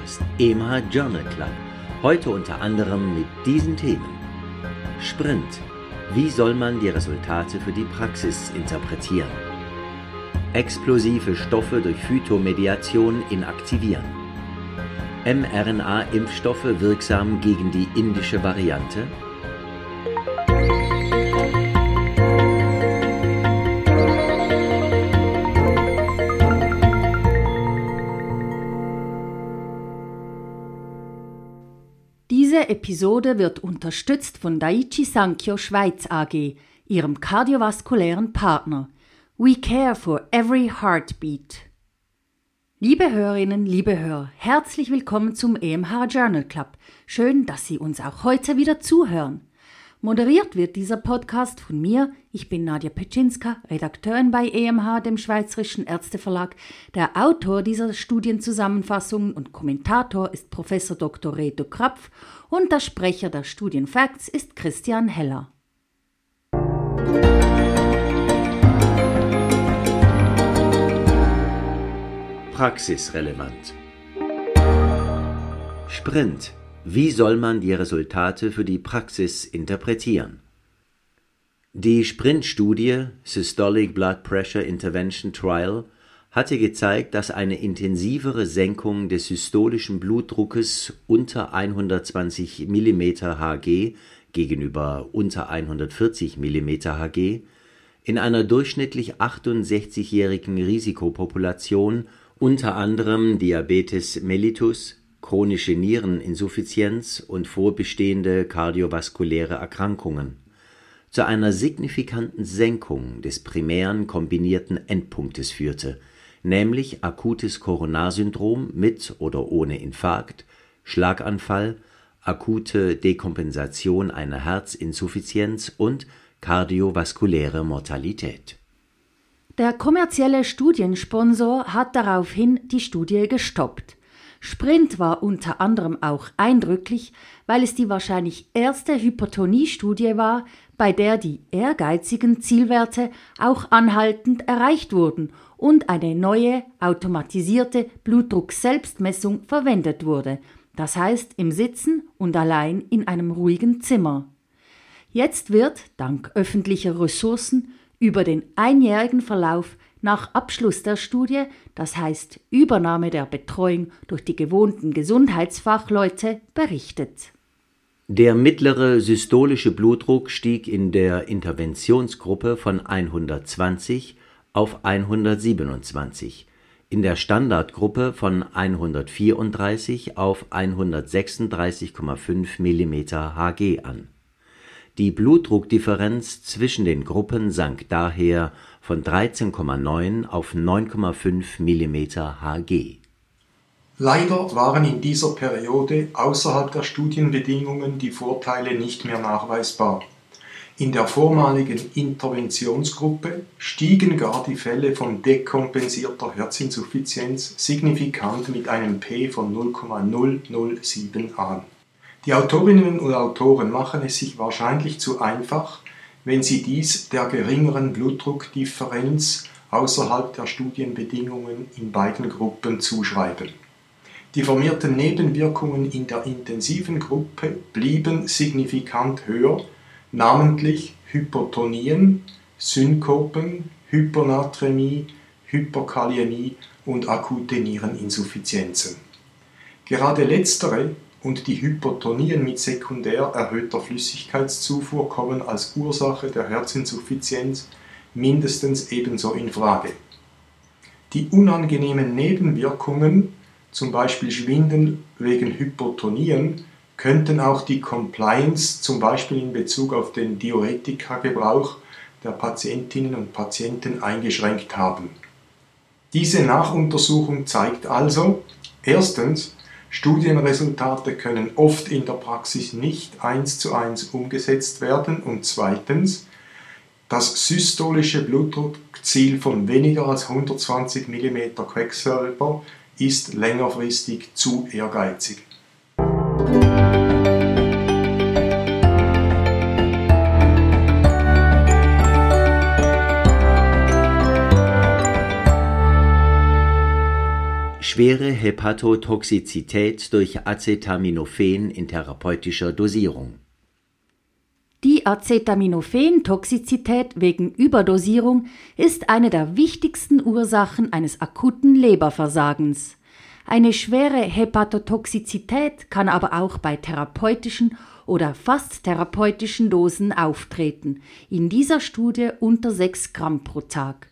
Podcast, EMH Journal Club. Heute unter anderem mit diesen Themen. Sprint. Wie soll man die Resultate für die Praxis interpretieren? Explosive Stoffe durch Phytomediation inaktivieren. mRNA-Impfstoffe wirksam gegen die indische Variante? Episode wird unterstützt von Daiichi Sankyo Schweiz AG, ihrem kardiovaskulären Partner. We care for every heartbeat. Liebe Hörerinnen, liebe Hörer, herzlich willkommen zum EMH Journal Club. Schön, dass Sie uns auch heute wieder zuhören. Moderiert wird dieser Podcast von mir. Ich bin Nadja Petschinska, Redakteurin bei EMH, dem Schweizerischen Ärzteverlag. Der Autor dieser Studienzusammenfassungen und Kommentator ist Professor Dr. Reto Krapf und der Sprecher der Studienfacts ist Christian Heller. Praxisrelevant. Sprint wie soll man die Resultate für die Praxis interpretieren? Die Sprint-Studie Systolic Blood Pressure Intervention Trial hatte gezeigt, dass eine intensivere Senkung des systolischen Blutdruckes unter 120 mm Hg gegenüber unter 140 mm Hg in einer durchschnittlich 68-jährigen Risikopopulation unter anderem Diabetes mellitus chronische Niereninsuffizienz und vorbestehende kardiovaskuläre Erkrankungen zu einer signifikanten Senkung des primären kombinierten Endpunktes führte, nämlich akutes Koronarsyndrom mit oder ohne Infarkt, Schlaganfall, akute Dekompensation einer Herzinsuffizienz und kardiovaskuläre Mortalität. Der kommerzielle Studiensponsor hat daraufhin die Studie gestoppt. Sprint war unter anderem auch eindrücklich, weil es die wahrscheinlich erste Hypertoniestudie war, bei der die ehrgeizigen Zielwerte auch anhaltend erreicht wurden und eine neue automatisierte Blutdruck-Selbstmessung verwendet wurde, das heißt im Sitzen und allein in einem ruhigen Zimmer. Jetzt wird, dank öffentlicher Ressourcen, über den einjährigen Verlauf nach Abschluss der Studie, das heißt Übernahme der Betreuung durch die gewohnten Gesundheitsfachleute, berichtet. Der mittlere systolische Blutdruck stieg in der Interventionsgruppe von 120 auf 127, in der Standardgruppe von 134 auf 136,5 mm Hg an. Die Blutdruckdifferenz zwischen den Gruppen sank daher von 13,9 auf 9,5 mm Hg. Leider waren in dieser Periode außerhalb der Studienbedingungen die Vorteile nicht mehr nachweisbar. In der vormaligen Interventionsgruppe stiegen gar die Fälle von dekompensierter Herzinsuffizienz signifikant mit einem P von 0,007 an. Die Autorinnen und Autoren machen es sich wahrscheinlich zu einfach, wenn Sie dies der geringeren Blutdruckdifferenz außerhalb der Studienbedingungen in beiden Gruppen zuschreiben. Die vermehrten Nebenwirkungen in der intensiven Gruppe blieben signifikant höher, namentlich Hypotonien, Synkopen, Hyponatremie, Hyperkaliämie und akute Niereninsuffizienzen. Gerade letztere und die Hypotonien mit sekundär erhöhter Flüssigkeitszufuhr kommen als Ursache der Herzinsuffizienz mindestens ebenso in Frage. Die unangenehmen Nebenwirkungen, zum Beispiel Schwindel wegen Hypotonien, könnten auch die Compliance, zum Beispiel in Bezug auf den Diuretikagebrauch der Patientinnen und Patienten eingeschränkt haben. Diese Nachuntersuchung zeigt also, erstens, Studienresultate können oft in der Praxis nicht eins zu eins umgesetzt werden und zweitens, das systolische Blutdruckziel von weniger als 120 mm Quecksilber ist längerfristig zu ehrgeizig. Schwere Hepatotoxizität durch Acetaminophen in therapeutischer Dosierung. Die Acetaminophen-Toxizität wegen Überdosierung ist eine der wichtigsten Ursachen eines akuten Leberversagens. Eine schwere Hepatotoxizität kann aber auch bei therapeutischen oder fast therapeutischen Dosen auftreten, in dieser Studie unter 6 Gramm pro Tag.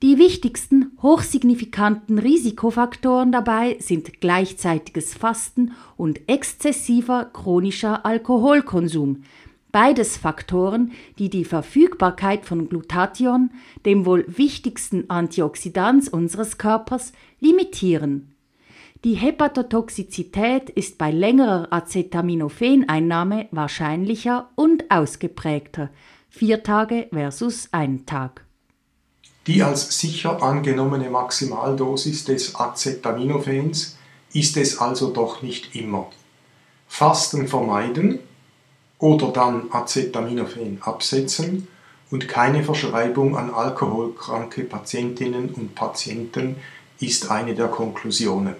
Die wichtigsten hochsignifikanten Risikofaktoren dabei sind gleichzeitiges Fasten und exzessiver chronischer Alkoholkonsum, beides Faktoren, die die Verfügbarkeit von Glutathion, dem wohl wichtigsten Antioxidans unseres Körpers, limitieren. Die Hepatotoxizität ist bei längerer Acetaminophen-Einnahme wahrscheinlicher und ausgeprägter, vier Tage versus ein Tag. Die als sicher angenommene Maximaldosis des Acetaminophéns ist es also doch nicht immer. Fasten vermeiden oder dann Acetaminophen absetzen und keine Verschreibung an alkoholkranke Patientinnen und Patienten ist eine der Konklusionen.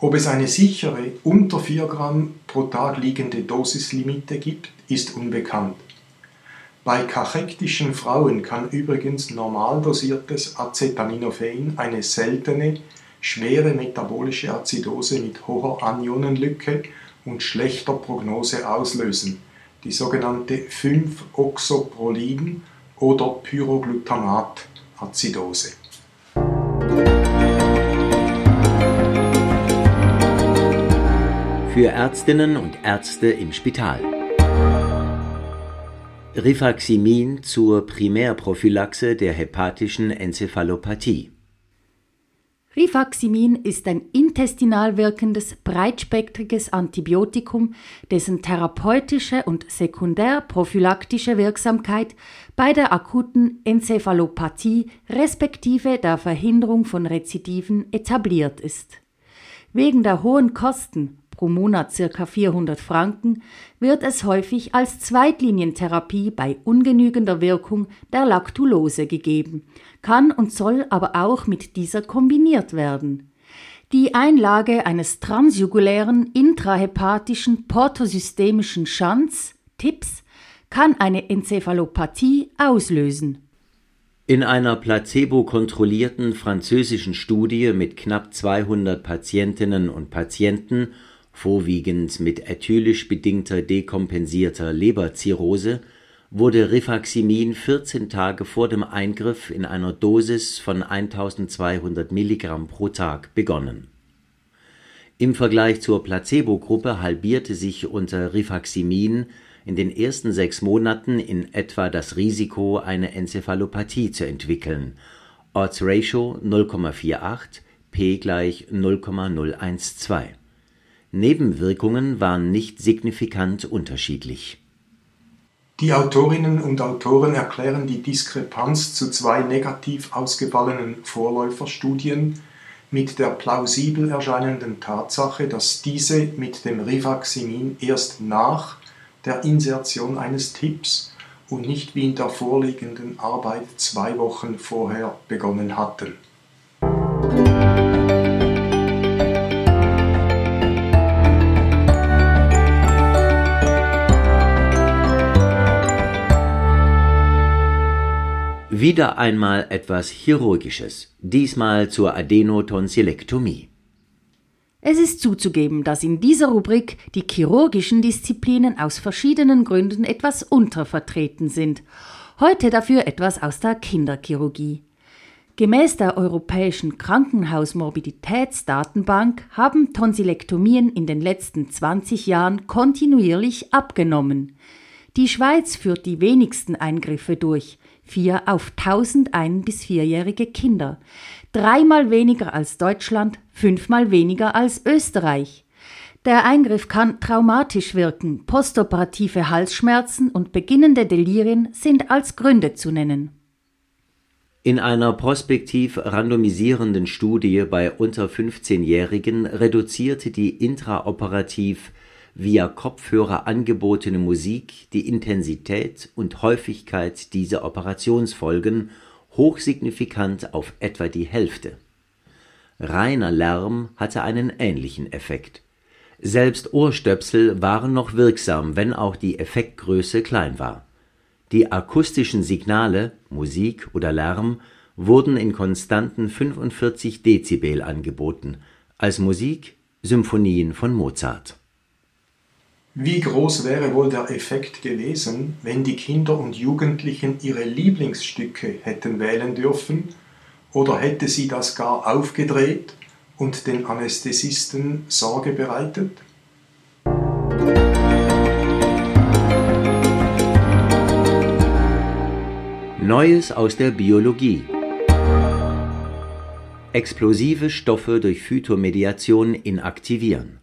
Ob es eine sichere unter 4 Gramm pro Tag liegende Dosislimite gibt, ist unbekannt. Bei kachektischen Frauen kann übrigens normal dosiertes Acetaminophen eine seltene, schwere metabolische Azidose mit hoher Anionenlücke und schlechter Prognose auslösen, die sogenannte 5-Oxoprolin- oder Pyroglutamat-Azidose. Für Ärztinnen und Ärzte im Spital. Rifaximin zur Primärprophylaxe der hepatischen Enzephalopathie. Rifaximin ist ein intestinal wirkendes, breitspektriges Antibiotikum, dessen therapeutische und sekundärprophylaktische Wirksamkeit bei der akuten Enzephalopathie respektive der Verhinderung von Rezidiven etabliert ist. Wegen der hohen Kosten pro Monat ca. 400 Franken, wird es häufig als Zweitlinientherapie bei ungenügender Wirkung der Laktulose gegeben, kann und soll aber auch mit dieser kombiniert werden. Die Einlage eines transjugulären intrahepatischen portosystemischen Schanz, TIPS, kann eine Enzephalopathie auslösen. In einer placebo-kontrollierten französischen Studie mit knapp 200 Patientinnen und Patienten vorwiegend mit ethylisch bedingter dekompensierter Leberzirrhose, wurde Rifaximin 14 Tage vor dem Eingriff in einer Dosis von 1200 Milligramm pro Tag begonnen. Im Vergleich zur Placebo-Gruppe halbierte sich unter Rifaximin in den ersten sechs Monaten in etwa das Risiko, eine Enzephalopathie zu entwickeln. Odds Ratio 0,48, p gleich 0,012 Nebenwirkungen waren nicht signifikant unterschiedlich. Die Autorinnen und Autoren erklären die Diskrepanz zu zwei negativ ausgefallenen Vorläuferstudien mit der plausibel erscheinenden Tatsache, dass diese mit dem Rifaximin erst nach der Insertion eines Tipps und nicht wie in der vorliegenden Arbeit zwei Wochen vorher begonnen hatten. Wieder einmal etwas Chirurgisches, diesmal zur Adenotonsilektomie. Es ist zuzugeben, dass in dieser Rubrik die chirurgischen Disziplinen aus verschiedenen Gründen etwas untervertreten sind. Heute dafür etwas aus der Kinderchirurgie. Gemäß der Europäischen Krankenhausmorbiditätsdatenbank haben Tonsilektomien in den letzten 20 Jahren kontinuierlich abgenommen. Die Schweiz führt die wenigsten Eingriffe durch vier auf 1000 ein- bis vierjährige Kinder, dreimal weniger als Deutschland, fünfmal weniger als Österreich. Der Eingriff kann traumatisch wirken, postoperative Halsschmerzen und beginnende Delirien sind als Gründe zu nennen. In einer prospektiv randomisierenden Studie bei unter 15-Jährigen reduzierte die intraoperativ via Kopfhörer angebotene Musik die Intensität und Häufigkeit dieser Operationsfolgen hochsignifikant auf etwa die Hälfte. Reiner Lärm hatte einen ähnlichen Effekt. Selbst Ohrstöpsel waren noch wirksam, wenn auch die Effektgröße klein war. Die akustischen Signale (Musik oder Lärm) wurden in konstanten 45 Dezibel angeboten, als Musik Symphonien von Mozart. Wie groß wäre wohl der Effekt gewesen, wenn die Kinder und Jugendlichen ihre Lieblingsstücke hätten wählen dürfen, oder hätte sie das gar aufgedreht und den Anästhesisten Sorge bereitet? Neues aus der Biologie Explosive Stoffe durch Phytomediation inaktivieren.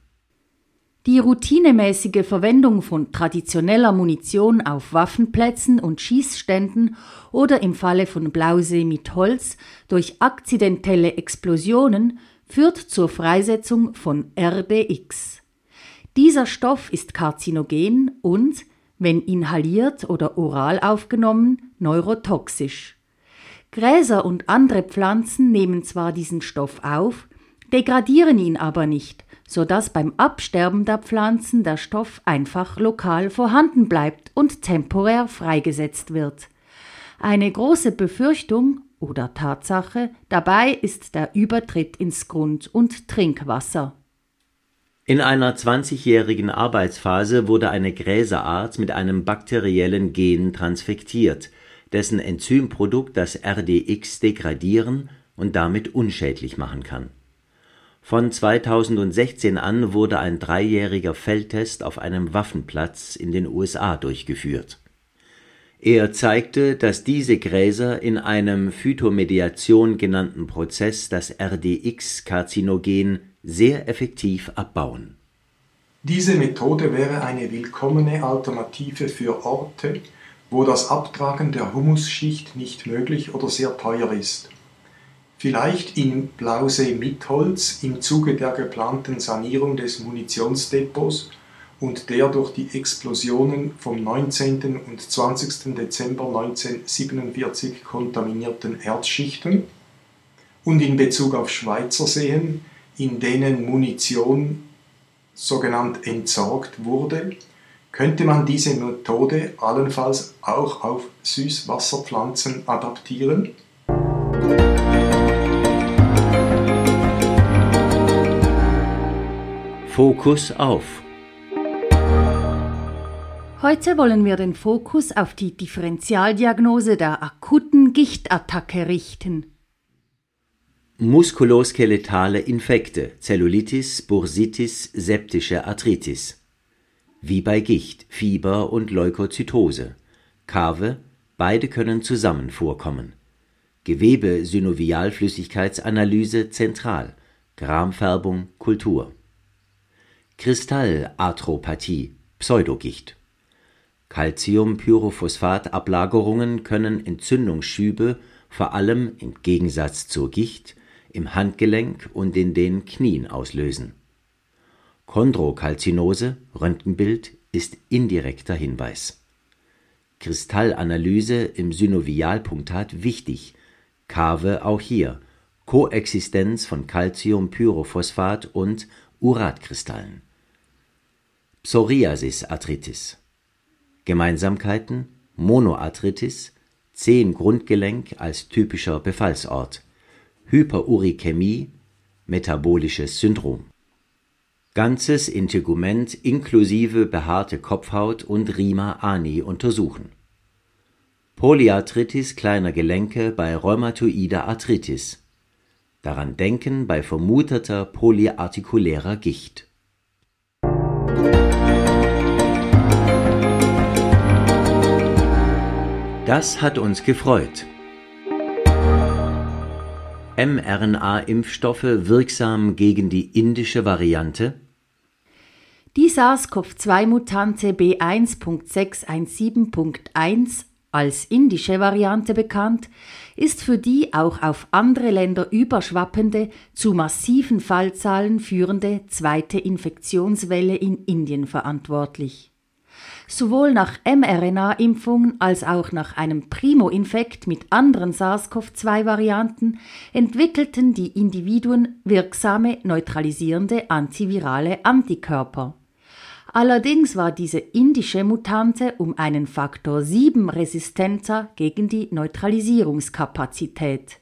Die routinemäßige Verwendung von traditioneller Munition auf Waffenplätzen und Schießständen oder im Falle von Blausee mit Holz durch akzidentelle Explosionen führt zur Freisetzung von RDX. Dieser Stoff ist karzinogen und, wenn inhaliert oder oral aufgenommen, neurotoxisch. Gräser und andere Pflanzen nehmen zwar diesen Stoff auf, degradieren ihn aber nicht, so dass beim Absterben der Pflanzen der Stoff einfach lokal vorhanden bleibt und temporär freigesetzt wird. Eine große Befürchtung oder Tatsache dabei ist der Übertritt ins Grund- und Trinkwasser. In einer 20-jährigen Arbeitsphase wurde eine Gräserart mit einem bakteriellen Gen transfektiert, dessen Enzymprodukt das RDX degradieren und damit unschädlich machen kann. Von 2016 an wurde ein dreijähriger Feldtest auf einem Waffenplatz in den USA durchgeführt. Er zeigte, dass diese Gräser in einem Phytomediation genannten Prozess das RDX-Karzinogen sehr effektiv abbauen. Diese Methode wäre eine willkommene Alternative für Orte, wo das Abtragen der Humusschicht nicht möglich oder sehr teuer ist. Vielleicht in Blausee-Mitholz im Zuge der geplanten Sanierung des Munitionsdepots und der durch die Explosionen vom 19. und 20. Dezember 1947 kontaminierten Erzschichten und in Bezug auf Schweizer Seen, in denen Munition sogenannt entsorgt wurde, könnte man diese Methode allenfalls auch auf Süßwasserpflanzen adaptieren. Fokus auf Heute wollen wir den Fokus auf die Differentialdiagnose der akuten Gichtattacke richten. Muskuloskeletale Infekte, Zellulitis, Bursitis, septische Arthritis. Wie bei Gicht, Fieber und Leukozytose. Kave, beide können zusammen vorkommen. Gewebe-Synovialflüssigkeitsanalyse zentral. Gramfärbung, Kultur. Kristallarthropathie, Pseudogicht. Calciumpyrophosphat-Ablagerungen können Entzündungsschübe vor allem im Gegensatz zur Gicht im Handgelenk und in den Knien auslösen. Chondrokalzinose (Röntgenbild) ist indirekter Hinweis. Kristallanalyse im Synovialpunktat wichtig, Kave auch hier, Koexistenz von Calciumpyrophosphat und Uratkristallen. Psoriasis-Arthritis Gemeinsamkeiten: Monoarthritis, Zehengrundgelenk als typischer Befallsort, Hyperurikämie, metabolisches Syndrom. Ganzes Integument inklusive behaarte Kopfhaut und Rima ani untersuchen. Polyarthritis kleiner Gelenke bei rheumatoider Arthritis. Daran denken bei vermuteter polyartikulärer Gicht Das hat uns gefreut. mRNA-Impfstoffe wirksam gegen die indische Variante? Die SARS-CoV-2-Mutante B1.617.1 als indische Variante bekannt, ist für die auch auf andere Länder überschwappende, zu massiven Fallzahlen führende zweite Infektionswelle in Indien verantwortlich. Sowohl nach mRNA-Impfungen als auch nach einem Primo-Infekt mit anderen SARS-CoV-2-Varianten entwickelten die Individuen wirksame neutralisierende antivirale Antikörper. Allerdings war diese indische Mutante um einen Faktor 7 resistenter gegen die Neutralisierungskapazität.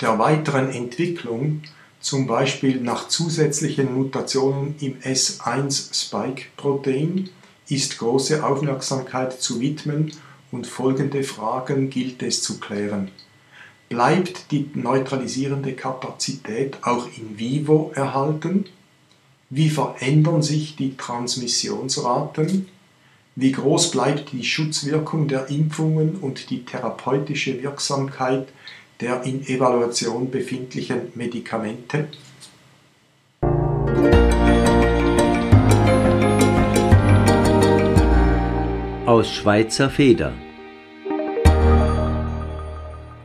Der weiteren Entwicklung zum Beispiel nach zusätzlichen Mutationen im S1-Spike-Protein, ist große Aufmerksamkeit zu widmen und folgende Fragen gilt es zu klären. Bleibt die neutralisierende Kapazität auch in vivo erhalten? Wie verändern sich die Transmissionsraten? Wie groß bleibt die Schutzwirkung der Impfungen und die therapeutische Wirksamkeit der in Evaluation befindlichen Medikamente? Aus Schweizer Feder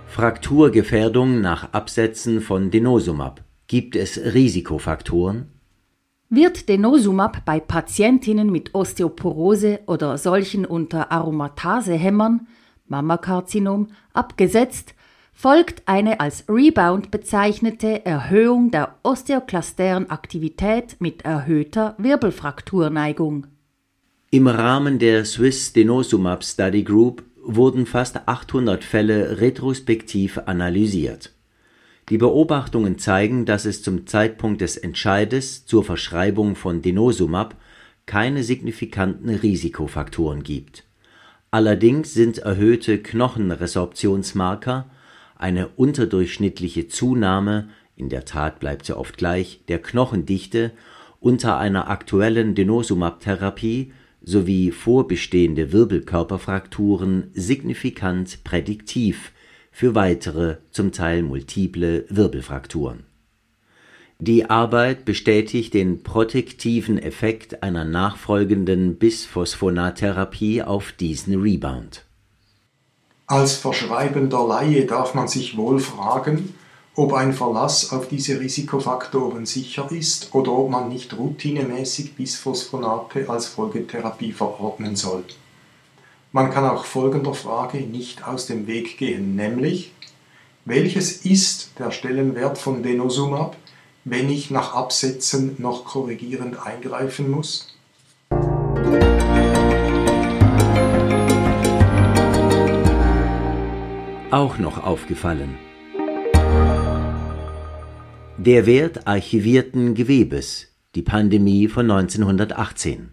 Frakturgefährdung nach Absetzen von Denosumab. Gibt es Risikofaktoren? Wird Denosumab bei Patientinnen mit Osteoporose oder solchen unter Aromatasehämmern, Mammakarzinom, abgesetzt, folgt eine als Rebound bezeichnete Erhöhung der osteoklasteren Aktivität mit erhöhter Wirbelfrakturneigung. Im Rahmen der Swiss Denosumab Study Group wurden fast 800 Fälle retrospektiv analysiert. Die Beobachtungen zeigen, dass es zum Zeitpunkt des Entscheides zur Verschreibung von Denosumab keine signifikanten Risikofaktoren gibt. Allerdings sind erhöhte Knochenresorptionsmarker eine unterdurchschnittliche Zunahme (in der Tat bleibt sie oft gleich) der Knochendichte unter einer aktuellen Denosumab-Therapie sowie vorbestehende Wirbelkörperfrakturen signifikant prädiktiv für weitere, zum Teil multiple Wirbelfrakturen. Die Arbeit bestätigt den protektiven Effekt einer nachfolgenden Bisphosphonattherapie auf diesen Rebound als verschreibender Laie darf man sich wohl fragen, ob ein Verlass auf diese Risikofaktoren sicher ist oder ob man nicht routinemäßig Bisphosphonate als Folgetherapie verordnen soll. Man kann auch folgender Frage nicht aus dem Weg gehen, nämlich welches ist der Stellenwert von Denosumab, wenn ich nach Absetzen noch korrigierend eingreifen muss? auch noch aufgefallen. Der Wert archivierten Gewebes, die Pandemie von 1918.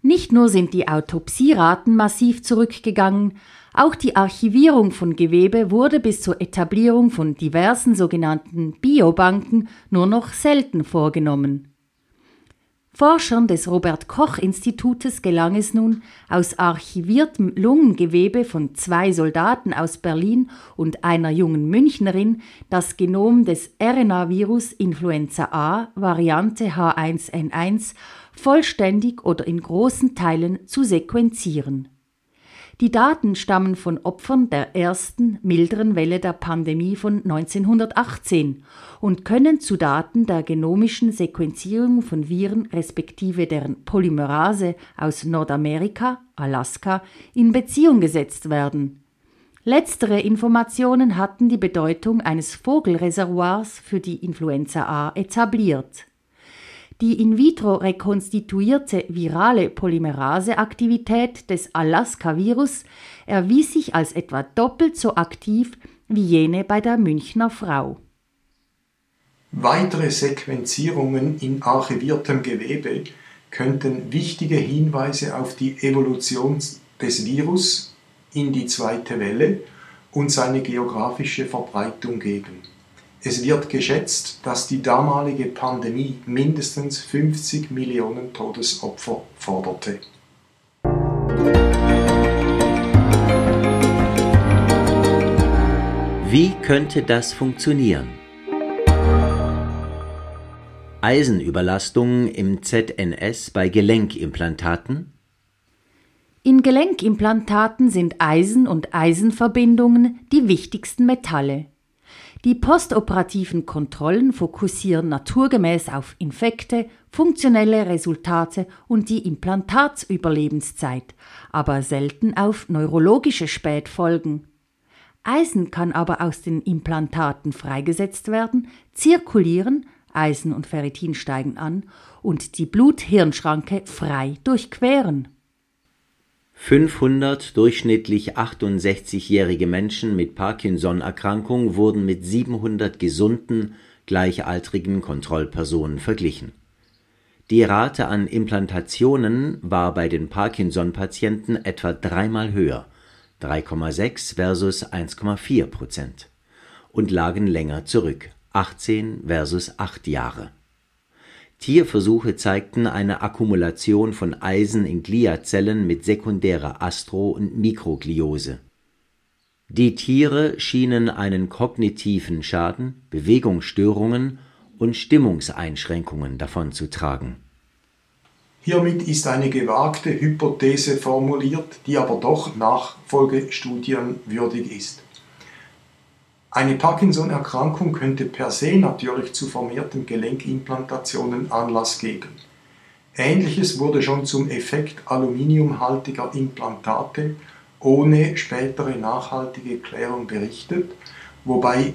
Nicht nur sind die Autopsieraten massiv zurückgegangen, auch die Archivierung von Gewebe wurde bis zur Etablierung von diversen sogenannten Biobanken nur noch selten vorgenommen. Forschern des Robert Koch Institutes gelang es nun, aus archiviertem Lungengewebe von zwei Soldaten aus Berlin und einer jungen Münchnerin das Genom des RNA-Virus Influenza A Variante H1N1 vollständig oder in großen Teilen zu sequenzieren die Daten stammen von Opfern der ersten milderen Welle der Pandemie von 1918 und können zu Daten der genomischen Sequenzierung von Viren respektive deren Polymerase aus Nordamerika, Alaska, in Beziehung gesetzt werden. Letztere Informationen hatten die Bedeutung eines Vogelreservoirs für die Influenza A etabliert die in vitro rekonstituierte virale Polymeraseaktivität des Alaska-Virus erwies sich als etwa doppelt so aktiv wie jene bei der Münchner Frau. Weitere Sequenzierungen in archiviertem Gewebe könnten wichtige Hinweise auf die Evolution des Virus in die zweite Welle und seine geografische Verbreitung geben. Es wird geschätzt, dass die damalige Pandemie mindestens 50 Millionen Todesopfer forderte. Wie könnte das funktionieren? Eisenüberlastung im ZNS bei Gelenkimplantaten? In Gelenkimplantaten sind Eisen und Eisenverbindungen die wichtigsten Metalle. Die postoperativen Kontrollen fokussieren naturgemäß auf Infekte, funktionelle Resultate und die Implantatsüberlebenszeit, aber selten auf neurologische Spätfolgen. Eisen kann aber aus den Implantaten freigesetzt werden, zirkulieren, Eisen und Ferritin steigen an und die Blut-Hirn-Schranke frei durchqueren. 500 durchschnittlich 68-jährige Menschen mit Parkinson-Erkrankung wurden mit 700 gesunden, gleichaltrigen Kontrollpersonen verglichen. Die Rate an Implantationen war bei den Parkinson-Patienten etwa dreimal höher (3,6 versus 1,4 Prozent) und lagen länger zurück (18 versus 8 Jahre Tierversuche zeigten eine Akkumulation von Eisen in Gliazellen mit sekundärer Astro und Mikrogliose. Die Tiere schienen einen kognitiven Schaden, Bewegungsstörungen und Stimmungseinschränkungen davonzutragen. Hiermit ist eine gewagte Hypothese formuliert, die aber doch Nachfolgestudien würdig ist eine Parkinson-Erkrankung könnte per se natürlich zu vermehrten Gelenkimplantationen Anlass geben. Ähnliches wurde schon zum Effekt aluminiumhaltiger Implantate ohne spätere nachhaltige Klärung berichtet, wobei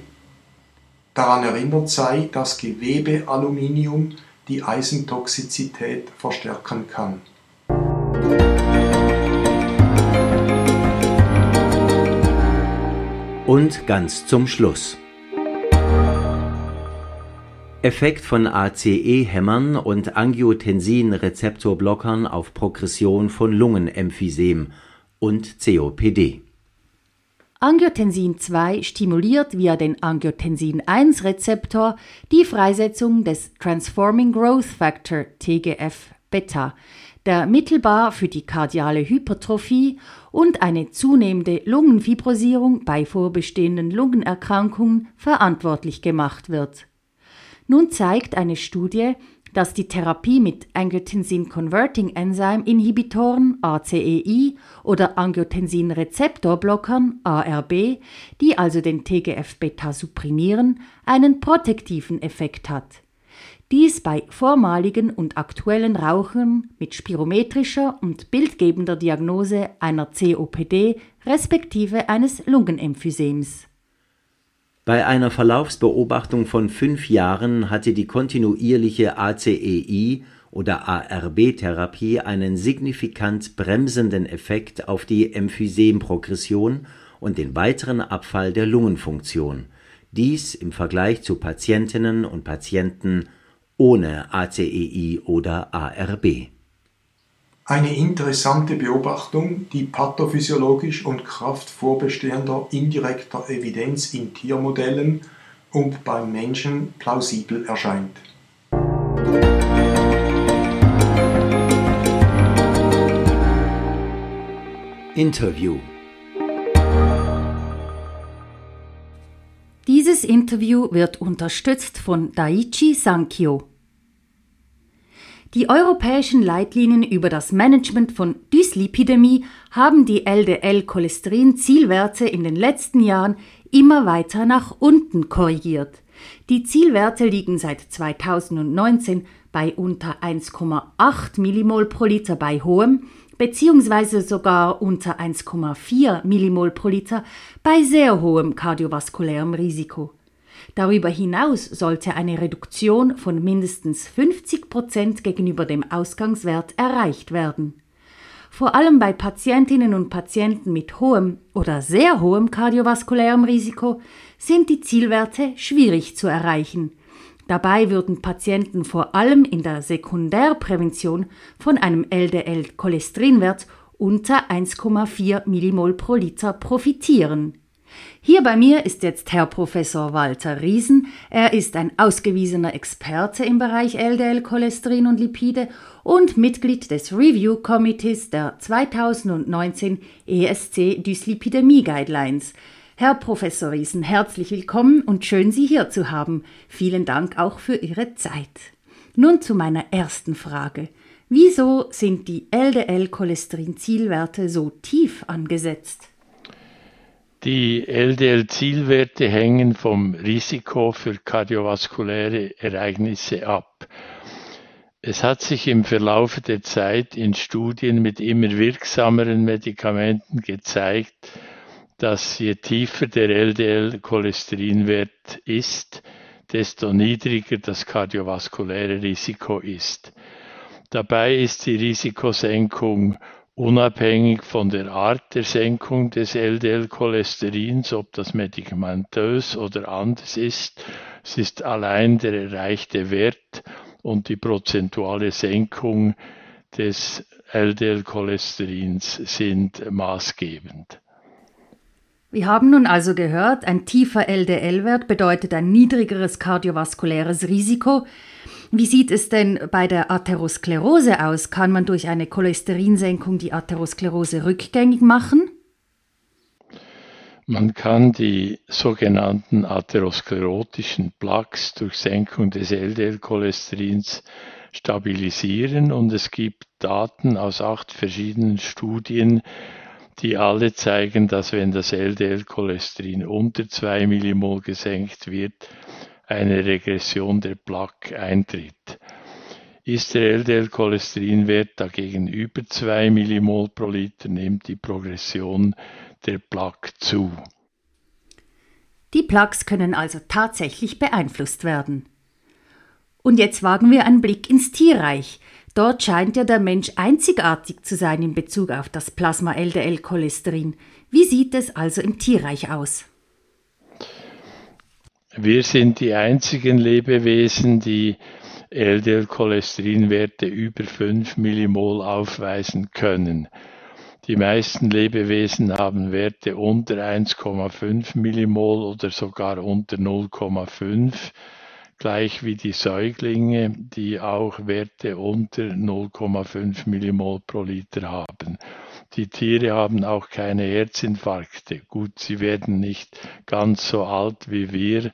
daran erinnert sei, dass Gewebealuminium die Eisentoxizität verstärken kann. Und ganz zum Schluss. Effekt von ACE-Hämmern und Angiotensin-Rezeptorblockern auf Progression von Lungenemphysem und COPD. Angiotensin 2 stimuliert via den Angiotensin-1-Rezeptor die Freisetzung des Transforming Growth Factor TGF-Beta, der mittelbar für die kardiale Hypertrophie und eine zunehmende Lungenfibrosierung bei vorbestehenden Lungenerkrankungen verantwortlich gemacht wird. Nun zeigt eine Studie, dass die Therapie mit Angiotensin Converting Enzyme Inhibitoren ACEI oder Angiotensin Rezeptor Blockern ARB, die also den TGF-Beta supprimieren, einen protektiven Effekt hat. Dies bei vormaligen und aktuellen Rauchern mit spirometrischer und bildgebender Diagnose einer COPD respektive eines Lungenemphysems. Bei einer Verlaufsbeobachtung von fünf Jahren hatte die kontinuierliche ACEI oder ARB-Therapie einen signifikant bremsenden Effekt auf die Emphysemprogression und den weiteren Abfall der Lungenfunktion, dies im Vergleich zu Patientinnen und Patienten ohne ACEI oder ARB. Eine interessante Beobachtung, die pathophysiologisch und Kraft vorbestehender indirekter Evidenz in Tiermodellen und beim Menschen plausibel erscheint. Interview Dieses Interview wird unterstützt von Daiichi Sankyo. Die europäischen Leitlinien über das Management von Dyslipidemie haben die LDL-Cholesterin-Zielwerte in den letzten Jahren immer weiter nach unten korrigiert. Die Zielwerte liegen seit 2019 bei unter 1,8 Millimol pro Liter bei hohem beziehungsweise sogar unter 1,4 Millimol pro Liter bei sehr hohem kardiovaskulärem Risiko. Darüber hinaus sollte eine Reduktion von mindestens 50 Prozent gegenüber dem Ausgangswert erreicht werden. Vor allem bei Patientinnen und Patienten mit hohem oder sehr hohem kardiovaskulärem Risiko sind die Zielwerte schwierig zu erreichen. Dabei würden Patienten vor allem in der Sekundärprävention von einem LDL-Cholesterinwert unter 1,4 Millimol pro Liter profitieren. Hier bei mir ist jetzt Herr Professor Walter Riesen. Er ist ein ausgewiesener Experte im Bereich LDL-Cholesterin und Lipide und Mitglied des Review Committees der 2019 ESC Dyslipidemie Guidelines. Herr Professor Riesen, herzlich willkommen und schön, Sie hier zu haben. Vielen Dank auch für Ihre Zeit. Nun zu meiner ersten Frage. Wieso sind die LDL-Cholesterin-Zielwerte so tief angesetzt? Die LDL-Zielwerte hängen vom Risiko für kardiovaskuläre Ereignisse ab. Es hat sich im Verlauf der Zeit in Studien mit immer wirksameren Medikamenten gezeigt, dass je tiefer der LDL-Cholesterinwert ist, desto niedriger das kardiovaskuläre Risiko ist. Dabei ist die Risikosenkung unabhängig von der Art der Senkung des LDL-Cholesterins, ob das medikamentös oder anders ist. Es ist allein der erreichte Wert und die prozentuale Senkung des LDL-Cholesterins sind maßgebend. Wir haben nun also gehört, ein tiefer LDL-Wert bedeutet ein niedrigeres kardiovaskuläres Risiko. Wie sieht es denn bei der Atherosklerose aus? Kann man durch eine Cholesterinsenkung die Atherosklerose rückgängig machen? Man kann die sogenannten atherosklerotischen Plaques durch Senkung des LDL-Cholesterins stabilisieren und es gibt Daten aus acht verschiedenen Studien, die alle zeigen, dass wenn das LDL-Cholesterin unter 2 Millimol gesenkt wird, eine Regression der Plaque eintritt. Ist der LDL-Cholesterinwert dagegen über 2 Millimol pro Liter, nimmt die Progression der Plaque zu. Die Plaques können also tatsächlich beeinflusst werden. Und jetzt wagen wir einen Blick ins Tierreich. Dort scheint ja der Mensch einzigartig zu sein in Bezug auf das Plasma-LDL-Cholesterin. Wie sieht es also im Tierreich aus? Wir sind die einzigen Lebewesen, die LDL-Cholesterinwerte über 5 Millimol aufweisen können. Die meisten Lebewesen haben Werte unter 1,5 Millimol oder sogar unter 0,5 gleich wie die Säuglinge, die auch Werte unter 0,5 Millimol pro Liter haben. Die Tiere haben auch keine Herzinfarkte. Gut, sie werden nicht ganz so alt wie wir,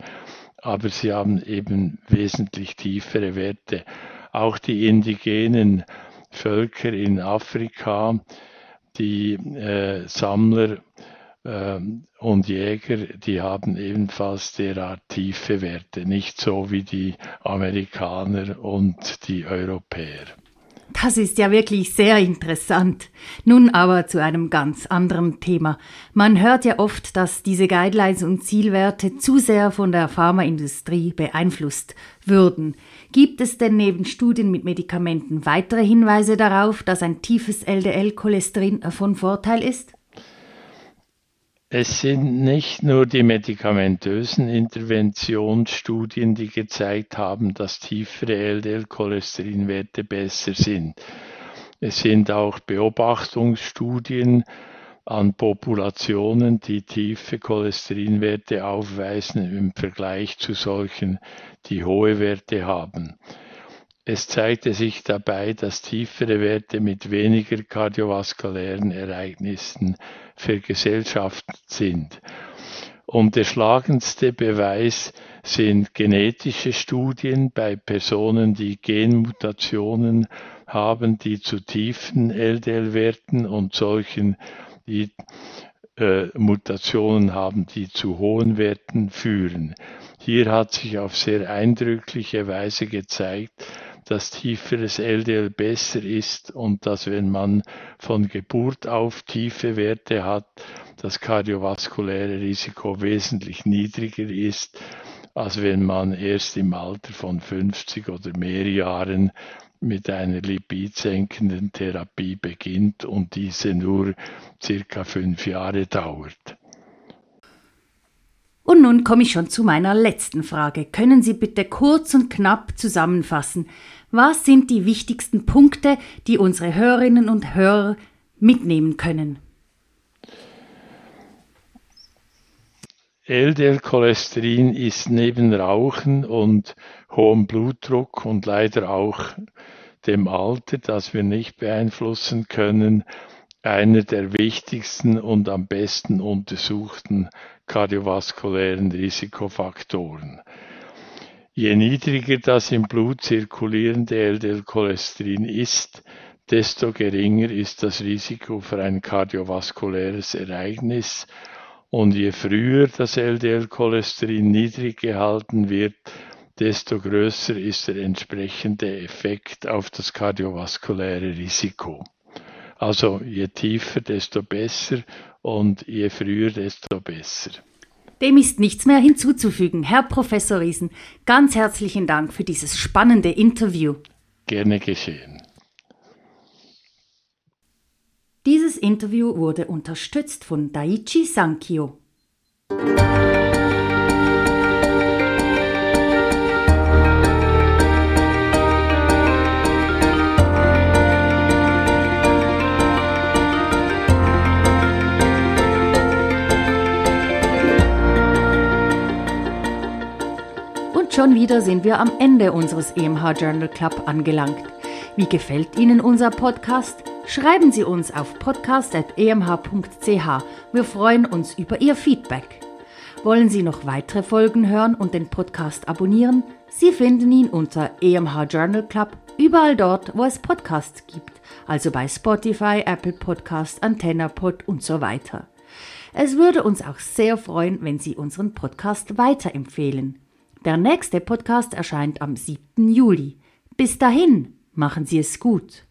aber sie haben eben wesentlich tiefere Werte. Auch die indigenen Völker in Afrika, die äh, Sammler ähm, und Jäger, die haben ebenfalls derart tiefe Werte, nicht so wie die Amerikaner und die Europäer. Das ist ja wirklich sehr interessant. Nun aber zu einem ganz anderen Thema. Man hört ja oft, dass diese Guidelines und Zielwerte zu sehr von der Pharmaindustrie beeinflusst würden. Gibt es denn neben Studien mit Medikamenten weitere Hinweise darauf, dass ein tiefes LDL-Cholesterin von Vorteil ist? Es sind nicht nur die medikamentösen Interventionsstudien, die gezeigt haben, dass tiefere LDL-Cholesterinwerte besser sind. Es sind auch Beobachtungsstudien an Populationen, die tiefe Cholesterinwerte aufweisen im Vergleich zu solchen, die hohe Werte haben. Es zeigte sich dabei, dass tiefere Werte mit weniger kardiovaskulären Ereignissen vergesellschaftet sind. Und der schlagendste Beweis sind genetische Studien bei Personen, die Genmutationen haben, die zu tiefen LDL-Werten und solchen, die äh, Mutationen haben, die zu hohen Werten führen. Hier hat sich auf sehr eindrückliche Weise gezeigt, dass tieferes LDL besser ist und dass wenn man von Geburt auf tiefe Werte hat, das kardiovaskuläre Risiko wesentlich niedriger ist, als wenn man erst im Alter von 50 oder mehr Jahren mit einer lipidsenkenden Therapie beginnt und diese nur circa fünf Jahre dauert. Und nun komme ich schon zu meiner letzten Frage. Können Sie bitte kurz und knapp zusammenfassen, was sind die wichtigsten Punkte, die unsere Hörerinnen und Hörer mitnehmen können? LDL-Cholesterin ist neben Rauchen und hohem Blutdruck und leider auch dem Alter, das wir nicht beeinflussen können, einer der wichtigsten und am besten untersuchten kardiovaskulären Risikofaktoren. Je niedriger das im Blut zirkulierende LDL-Cholesterin ist, desto geringer ist das Risiko für ein kardiovaskuläres Ereignis Und je früher das LDL-Cholesterin niedrig gehalten wird, desto größer ist der entsprechende Effekt auf das kardiovaskuläre Risiko. Also je tiefer, desto besser und je früher, desto besser. Dem ist nichts mehr hinzuzufügen. Herr Professor Riesen, ganz herzlichen Dank für dieses spannende Interview. Gerne geschehen. Dieses Interview wurde unterstützt von Daiichi Sankyo. Schon wieder sind wir am Ende unseres EMH Journal Club angelangt. Wie gefällt Ihnen unser Podcast? Schreiben Sie uns auf podcast.emh.ch. Wir freuen uns über Ihr Feedback. Wollen Sie noch weitere Folgen hören und den Podcast abonnieren? Sie finden ihn unter EMH Journal Club überall dort, wo es Podcasts gibt, also bei Spotify, Apple Podcast, AntennaPod und so weiter. Es würde uns auch sehr freuen, wenn Sie unseren Podcast weiterempfehlen. Der nächste Podcast erscheint am 7. Juli. Bis dahin, machen Sie es gut.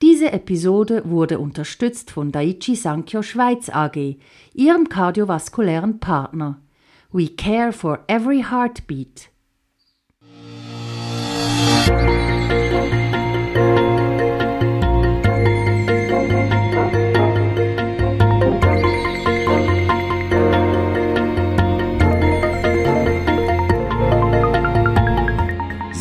Diese Episode wurde unterstützt von Daiichi Sankyo Schweiz AG, ihrem kardiovaskulären Partner. We care for every heartbeat.